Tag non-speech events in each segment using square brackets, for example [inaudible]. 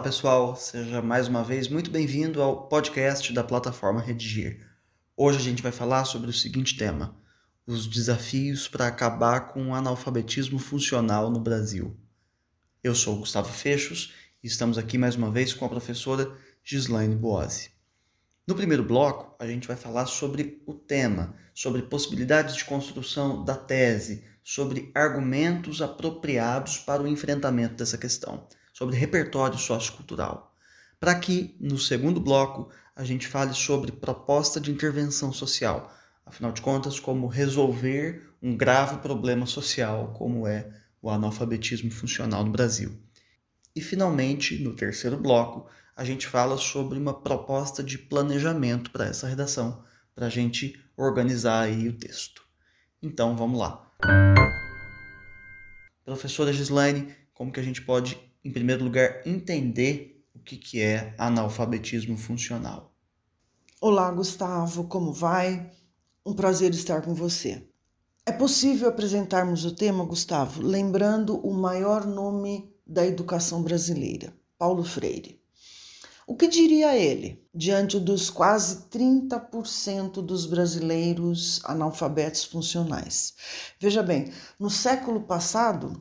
pessoal, seja mais uma vez muito bem-vindo ao podcast da plataforma Redigir. Hoje a gente vai falar sobre o seguinte tema: os desafios para acabar com o analfabetismo funcional no Brasil. Eu sou Gustavo Fechos e estamos aqui mais uma vez com a professora Gislaine Boazzi. No primeiro bloco, a gente vai falar sobre o tema, sobre possibilidades de construção da tese, sobre argumentos apropriados para o enfrentamento dessa questão sobre repertório sociocultural, para que, no segundo bloco, a gente fale sobre proposta de intervenção social, afinal de contas, como resolver um grave problema social como é o analfabetismo funcional no Brasil. E, finalmente, no terceiro bloco, a gente fala sobre uma proposta de planejamento para essa redação, para a gente organizar aí o texto. Então, vamos lá. Professora Gislaine, como que a gente pode em primeiro lugar, entender o que, que é analfabetismo funcional. Olá, Gustavo, como vai? Um prazer estar com você. É possível apresentarmos o tema, Gustavo, lembrando o maior nome da educação brasileira, Paulo Freire. O que diria ele diante dos quase 30% dos brasileiros analfabetos funcionais? Veja bem, no século passado,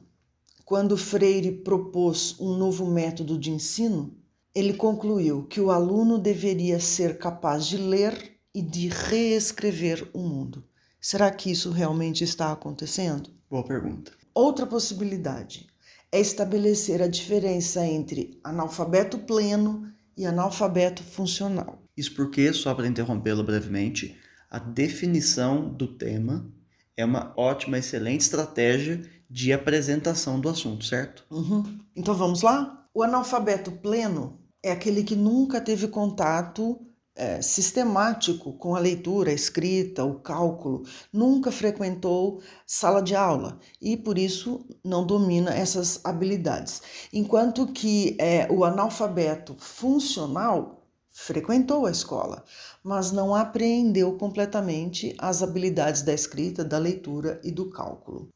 quando Freire propôs um novo método de ensino, ele concluiu que o aluno deveria ser capaz de ler e de reescrever o mundo. Será que isso realmente está acontecendo? Boa pergunta. Outra possibilidade é estabelecer a diferença entre analfabeto pleno e analfabeto funcional. Isso porque, só para interrompê-lo brevemente, a definição do tema é uma ótima, excelente estratégia de apresentação do assunto, certo? Uhum. Então vamos lá? O analfabeto pleno é aquele que nunca teve contato é, sistemático com a leitura, a escrita, o cálculo, nunca frequentou sala de aula e por isso não domina essas habilidades. Enquanto que é, o analfabeto funcional frequentou a escola, mas não apreendeu completamente as habilidades da escrita, da leitura e do cálculo.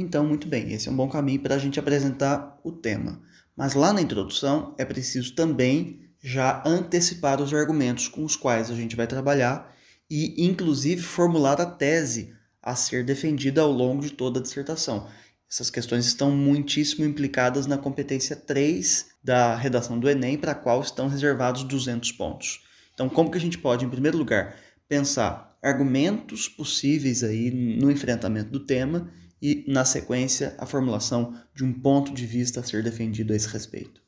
Então, muito bem, esse é um bom caminho para a gente apresentar o tema. Mas lá na introdução é preciso também já antecipar os argumentos com os quais a gente vai trabalhar e, inclusive, formular a tese a ser defendida ao longo de toda a dissertação. Essas questões estão muitíssimo implicadas na competência 3 da redação do Enem, para a qual estão reservados 200 pontos. Então, como que a gente pode, em primeiro lugar, pensar argumentos possíveis aí no enfrentamento do tema e, na sequência, a formulação de um ponto de vista a ser defendido a esse respeito.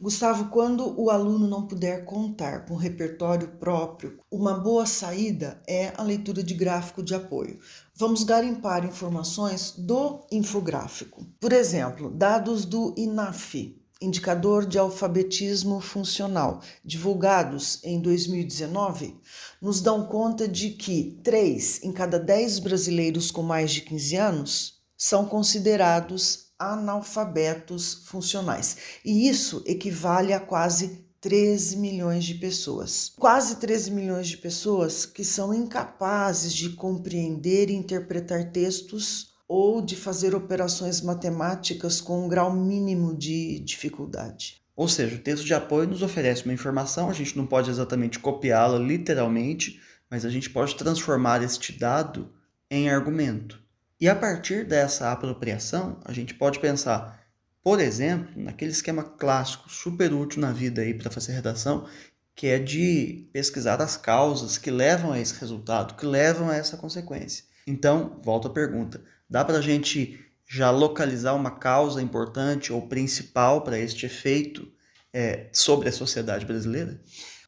Gustavo, quando o aluno não puder contar com repertório próprio, uma boa saída é a leitura de gráfico de apoio. Vamos garimpar informações do infográfico. Por exemplo, dados do INAF, Indicador de Alfabetismo Funcional, divulgados em 2019, nos dão conta de que 3 em cada 10 brasileiros com mais de 15 anos são considerados analfabetos funcionais. E isso equivale a quase 13 milhões de pessoas. Quase 13 milhões de pessoas que são incapazes de compreender e interpretar textos ou de fazer operações matemáticas com um grau mínimo de dificuldade. Ou seja, o texto de apoio nos oferece uma informação, a gente não pode exatamente copiá-la literalmente, mas a gente pode transformar este dado em argumento. E a partir dessa apropriação, a gente pode pensar, por exemplo, naquele esquema clássico, super útil na vida aí para fazer redação, que é de pesquisar as causas que levam a esse resultado, que levam a essa consequência. Então, volta à pergunta: Dá para a gente já localizar uma causa importante ou principal para este efeito é, sobre a sociedade brasileira?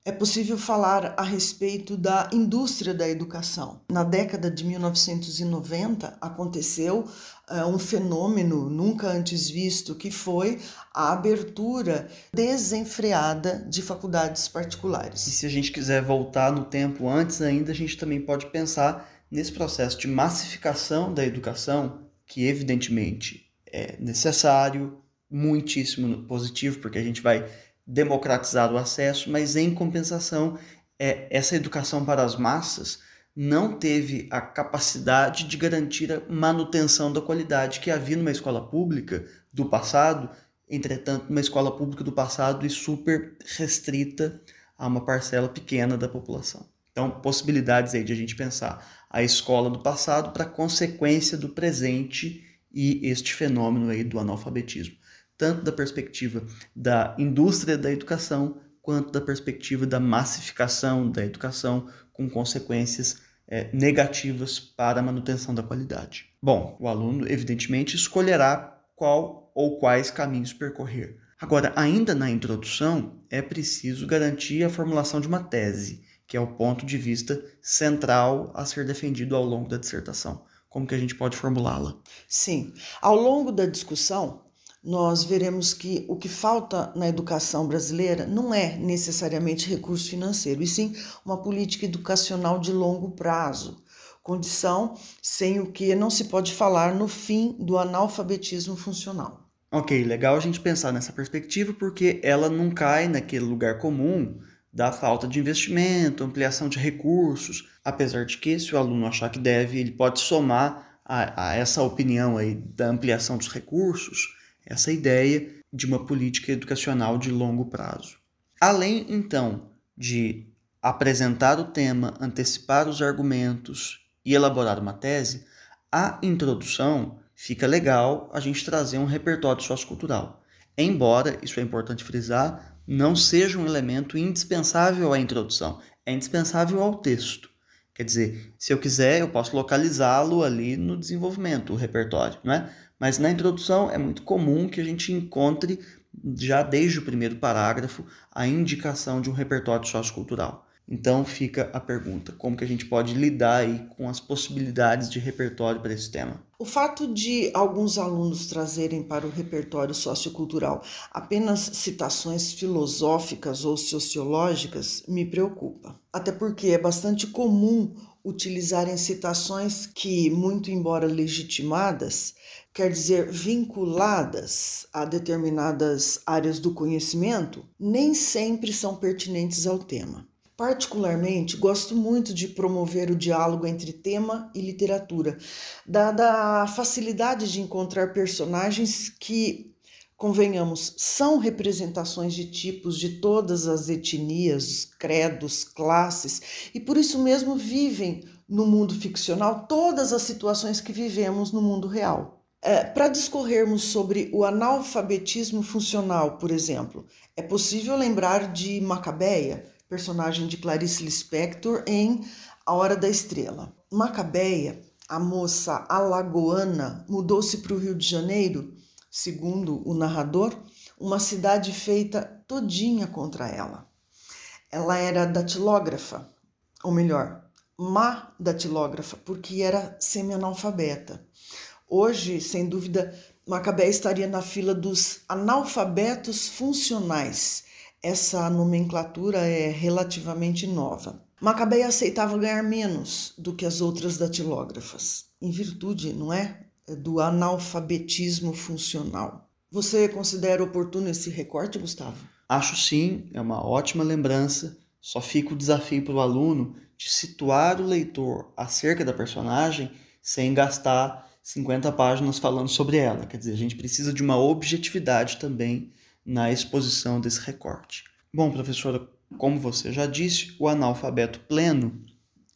É possível falar a respeito da indústria da educação. Na década de 1990 aconteceu uh, um fenômeno nunca antes visto, que foi a abertura desenfreada de faculdades particulares. E se a gente quiser voltar no tempo antes ainda, a gente também pode pensar nesse processo de massificação da educação, que evidentemente é necessário, muitíssimo positivo, porque a gente vai democratizar o acesso, mas em compensação, é, essa educação para as massas não teve a capacidade de garantir a manutenção da qualidade que havia numa escola pública do passado entretanto, uma escola pública do passado e super restrita a uma parcela pequena da população. Então, possibilidades aí de a gente pensar a escola do passado para consequência do presente e este fenômeno aí do analfabetismo, tanto da perspectiva da indústria da educação quanto da perspectiva da massificação da educação com consequências é, negativas para a manutenção da qualidade. Bom, o aluno evidentemente escolherá qual ou quais caminhos percorrer. Agora, ainda na introdução, é preciso garantir a formulação de uma tese, que é o ponto de vista central a ser defendido ao longo da dissertação. Como que a gente pode formulá-la? Sim, ao longo da discussão, nós veremos que o que falta na educação brasileira não é necessariamente recurso financeiro, e sim uma política educacional de longo prazo, condição sem o que não se pode falar no fim do analfabetismo funcional. Ok, legal a gente pensar nessa perspectiva porque ela não cai naquele lugar comum da falta de investimento, ampliação de recursos, apesar de que se o aluno achar que deve, ele pode somar a, a essa opinião aí da ampliação dos recursos essa ideia de uma política educacional de longo prazo. Além, então, de apresentar o tema, antecipar os argumentos e elaborar uma tese, a introdução fica legal a gente trazer um repertório sociocultural. Embora, isso é importante frisar, não seja um elemento indispensável à introdução, é indispensável ao texto. Quer dizer, se eu quiser, eu posso localizá-lo ali no desenvolvimento, o repertório, não é? Mas na introdução é muito comum que a gente encontre, já desde o primeiro parágrafo, a indicação de um repertório sociocultural. Então fica a pergunta: como que a gente pode lidar aí com as possibilidades de repertório para esse tema? O fato de alguns alunos trazerem para o repertório sociocultural apenas citações filosóficas ou sociológicas me preocupa. Até porque é bastante comum utilizarem citações que, muito embora legitimadas, quer dizer vinculadas a determinadas áreas do conhecimento, nem sempre são pertinentes ao tema. Particularmente, gosto muito de promover o diálogo entre tema e literatura, dada a facilidade de encontrar personagens que, convenhamos, são representações de tipos de todas as etnias, credos, classes e por isso mesmo vivem no mundo ficcional todas as situações que vivemos no mundo real. É, Para discorrermos sobre o analfabetismo funcional, por exemplo, é possível lembrar de Macabeia, personagem de Clarice Lispector em A Hora da Estrela. Macabeia, a moça alagoana, mudou-se para o Rio de Janeiro, segundo o narrador, uma cidade feita todinha contra ela. Ela era datilógrafa, ou melhor, má datilógrafa, porque era semi-analfabeta. Hoje, sem dúvida, Macabeia estaria na fila dos analfabetos funcionais, essa nomenclatura é relativamente nova. Macabeia aceitava ganhar menos do que as outras datilógrafas, em virtude, não é, do analfabetismo funcional. Você considera oportuno esse recorte, Gustavo? Acho sim, é uma ótima lembrança. Só fica o desafio para o aluno de situar o leitor acerca da personagem sem gastar 50 páginas falando sobre ela. Quer dizer, a gente precisa de uma objetividade também na exposição desse recorte. Bom, professora, como você já disse, o analfabeto pleno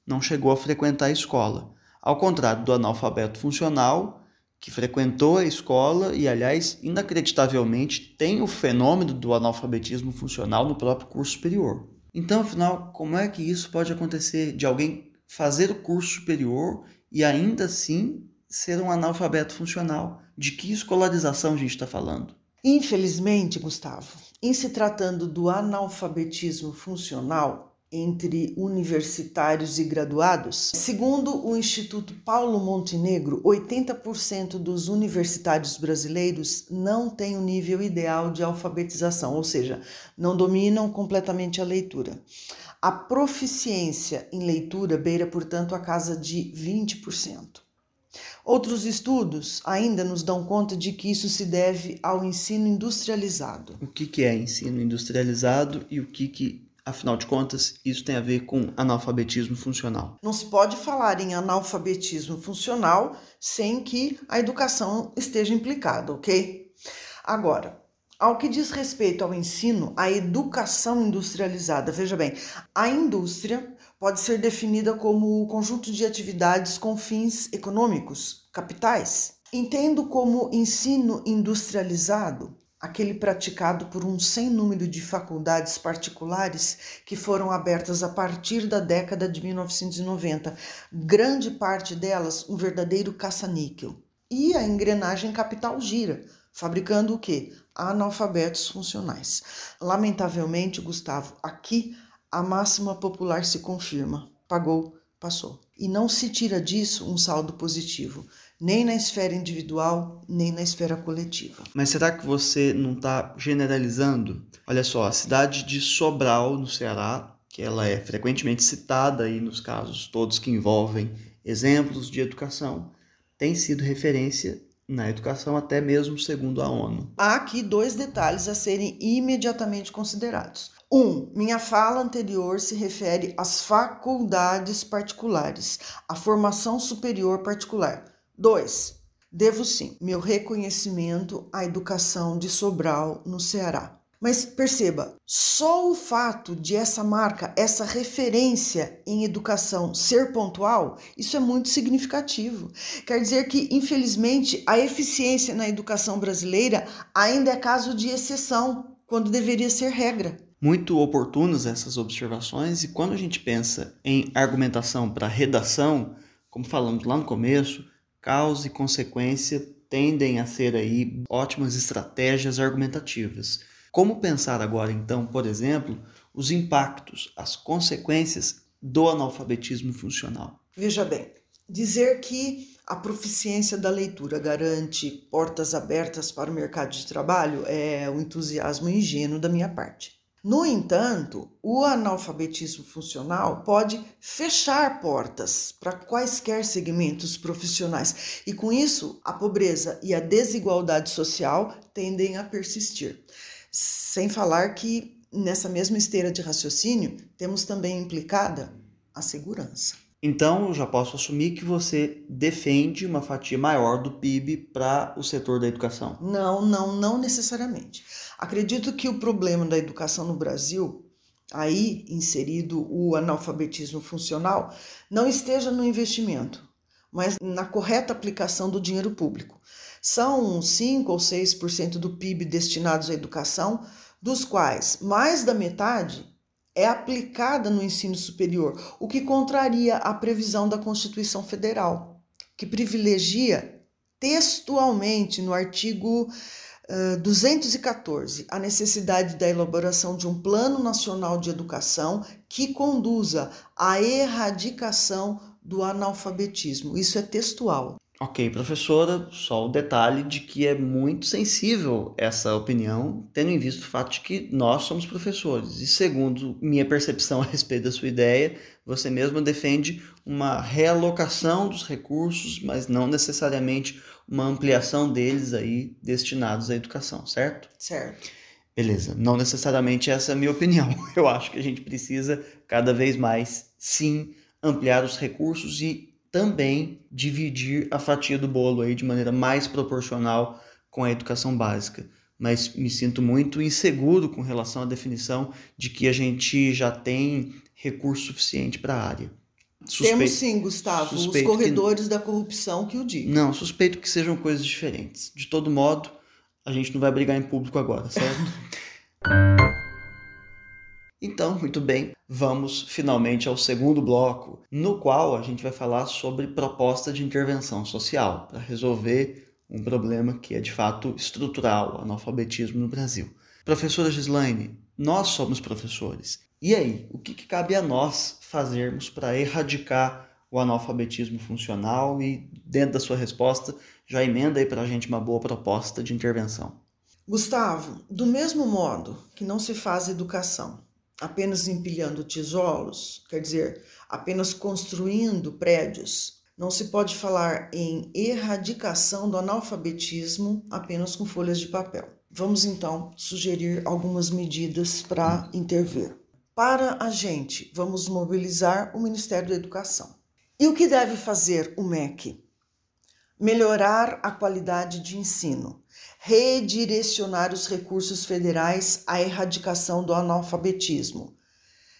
não chegou a frequentar a escola, ao contrário do analfabeto funcional, que frequentou a escola e, aliás, inacreditavelmente tem o fenômeno do analfabetismo funcional no próprio curso superior. Então, afinal, como é que isso pode acontecer de alguém fazer o curso superior e ainda assim ser um analfabeto funcional? De que escolarização a gente está falando? Infelizmente, Gustavo, em se tratando do analfabetismo funcional entre universitários e graduados, segundo o Instituto Paulo Montenegro, 80% dos universitários brasileiros não têm o um nível ideal de alfabetização, ou seja, não dominam completamente a leitura. A proficiência em leitura beira, portanto, a casa de 20%. Outros estudos ainda nos dão conta de que isso se deve ao ensino industrializado. O que, que é ensino industrializado e o que, que, afinal de contas, isso tem a ver com analfabetismo funcional? Não se pode falar em analfabetismo funcional sem que a educação esteja implicada, ok? Agora, Ao que diz respeito ao ensino, a educação industrializada, veja bem, a indústria pode ser definida como o conjunto de atividades com fins econômicos, capitais. Entendo como ensino industrializado aquele praticado por um sem número de faculdades particulares que foram abertas a partir da década de 1990, grande parte delas um verdadeiro caça-níquel. E a engrenagem capital gira, fabricando o quê? Analfabetos funcionais. Lamentavelmente, Gustavo, aqui a máxima popular se confirma. Pagou, passou. E não se tira disso um saldo positivo nem na esfera individual, nem na esfera coletiva. Mas será que você não está generalizando? Olha só, a cidade de Sobral, no Ceará, que ela é frequentemente citada aí nos casos todos que envolvem exemplos de educação, tem sido referência na educação até mesmo segundo a ONU. Há aqui dois detalhes a serem imediatamente considerados. Um, minha fala anterior se refere às faculdades particulares, à formação superior particular. 2. Devo sim meu reconhecimento à educação de Sobral, no Ceará. Mas perceba, só o fato de essa marca, essa referência em educação ser pontual, isso é muito significativo. Quer dizer que, infelizmente, a eficiência na educação brasileira ainda é caso de exceção, quando deveria ser regra. Muito oportunas essas observações, e quando a gente pensa em argumentação para redação, como falamos lá no começo, causa e consequência tendem a ser aí ótimas estratégias argumentativas. Como pensar agora, então, por exemplo, os impactos, as consequências do analfabetismo funcional? Veja bem, dizer que a proficiência da leitura garante portas abertas para o mercado de trabalho é um entusiasmo ingênuo da minha parte. No entanto, o analfabetismo funcional pode fechar portas para quaisquer segmentos profissionais e, com isso, a pobreza e a desigualdade social tendem a persistir. Sem falar que, nessa mesma esteira de raciocínio, temos também implicada a segurança. Então, eu já posso assumir que você defende uma fatia maior do PIB para o setor da educação? Não, não, não necessariamente. Acredito que o problema da educação no Brasil, aí inserido o analfabetismo funcional, não esteja no investimento, mas na correta aplicação do dinheiro público. São 5 ou 6% do PIB destinados à educação, dos quais mais da metade é aplicada no ensino superior, o que contraria a previsão da Constituição Federal, que privilegia textualmente no artigo 214, a necessidade da elaboração de um Plano Nacional de Educação que conduza à erradicação do analfabetismo. Isso é textual. Ok, professora, só o detalhe de que é muito sensível essa opinião, tendo em vista o fato de que nós somos professores. E segundo minha percepção [laughs] a respeito da sua ideia, você mesma defende uma realocação dos recursos, mas não necessariamente uma ampliação deles aí destinados à educação, certo? Certo. Beleza, não necessariamente essa é a minha opinião. [laughs] Eu acho que a gente precisa cada vez mais, sim, ampliar os recursos e também dividir a fatia do bolo aí de maneira mais proporcional com a educação básica. Mas me sinto muito inseguro com relação à definição de que a gente já tem recurso suficiente para a área. Suspeito, Temos sim, Gustavo, os corredores que, da corrupção que o digam. Não, suspeito que sejam coisas diferentes. De todo modo, a gente não vai brigar em público agora, certo? [laughs] então, muito bem, vamos finalmente ao segundo bloco, no qual a gente vai falar sobre proposta de intervenção social para resolver um problema que é de fato estrutural, o analfabetismo no Brasil. Professora Gislaine, nós somos professores. E aí, o que, que cabe a nós fazermos para erradicar o analfabetismo funcional? E, dentro da sua resposta, já emenda aí para a gente uma boa proposta de intervenção. Gustavo, do mesmo modo que não se faz educação apenas empilhando tijolos, quer dizer, apenas construindo prédios, não se pode falar em erradicação do analfabetismo apenas com folhas de papel. Vamos então sugerir algumas medidas para intervir. Para a gente, vamos mobilizar o Ministério da Educação. E o que deve fazer o MEC? Melhorar a qualidade de ensino, redirecionar os recursos federais à erradicação do analfabetismo.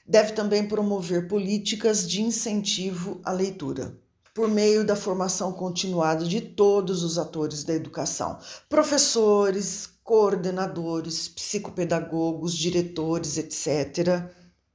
Deve também promover políticas de incentivo à leitura por meio da formação continuada de todos os atores da educação, professores, coordenadores, psicopedagogos, diretores, etc.,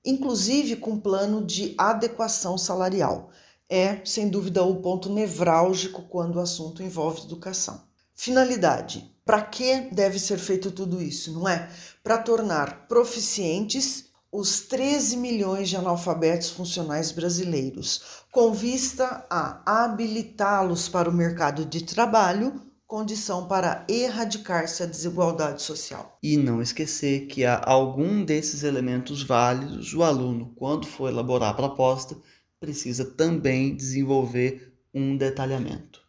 inclusive com plano de adequação salarial. É, sem dúvida, o ponto nevrálgico quando o assunto envolve educação. Finalidade: para que deve ser feito tudo isso, não é? Para tornar proficientes os 13 milhões de analfabetos funcionais brasileiros, com vista a habilitá-los para o mercado de trabalho, condição para erradicar-se a desigualdade social. E não esquecer que há algum desses elementos válidos, o aluno, quando for elaborar a proposta, precisa também desenvolver um detalhamento.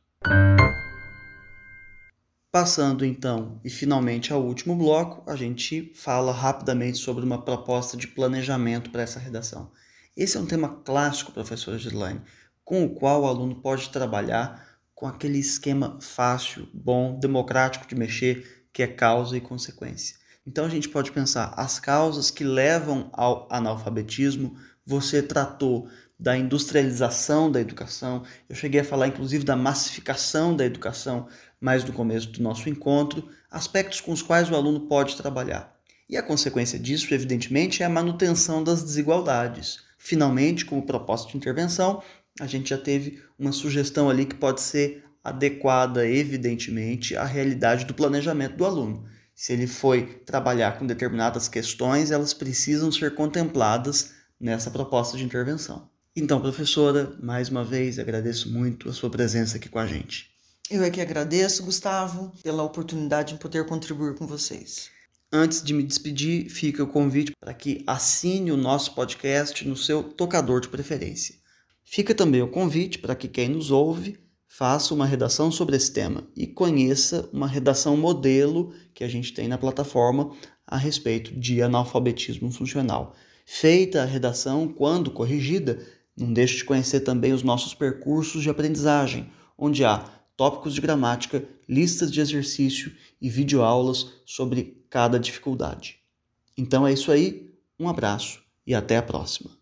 Passando então e finalmente ao último bloco, a gente fala rapidamente sobre uma proposta de planejamento para essa redação. Esse é um tema clássico, professora Gislaine, com o qual o aluno pode trabalhar com aquele esquema fácil, bom, democrático de mexer, que é causa e consequência. Então a gente pode pensar as causas que levam ao analfabetismo, você tratou da industrialização da educação, eu cheguei a falar inclusive da massificação da educação, mais no começo do nosso encontro, aspectos com os quais o aluno pode trabalhar. E a consequência disso, evidentemente, é a manutenção das desigualdades. Finalmente, como propósito de intervenção, a gente já teve uma sugestão ali que pode ser adequada, evidentemente, à realidade do planejamento do aluno. Se ele foi trabalhar com determinadas questões, elas precisam ser contempladas nessa proposta de intervenção. Então, professora, mais uma vez agradeço muito a sua presença aqui com a gente. Eu é que agradeço, Gustavo, pela oportunidade de poder contribuir com vocês. Antes de me despedir, fica o convite para que assine o nosso podcast no seu tocador de preferência. Fica também o convite para que quem nos ouve faça uma redação sobre esse tema e conheça uma redação modelo que a gente tem na plataforma a respeito de analfabetismo funcional. Feita a redação, quando corrigida, não deixe de conhecer também os nossos percursos de aprendizagem, onde há tópicos de gramática, listas de exercício e videoaulas sobre cada dificuldade. Então é isso aí, um abraço e até a próxima.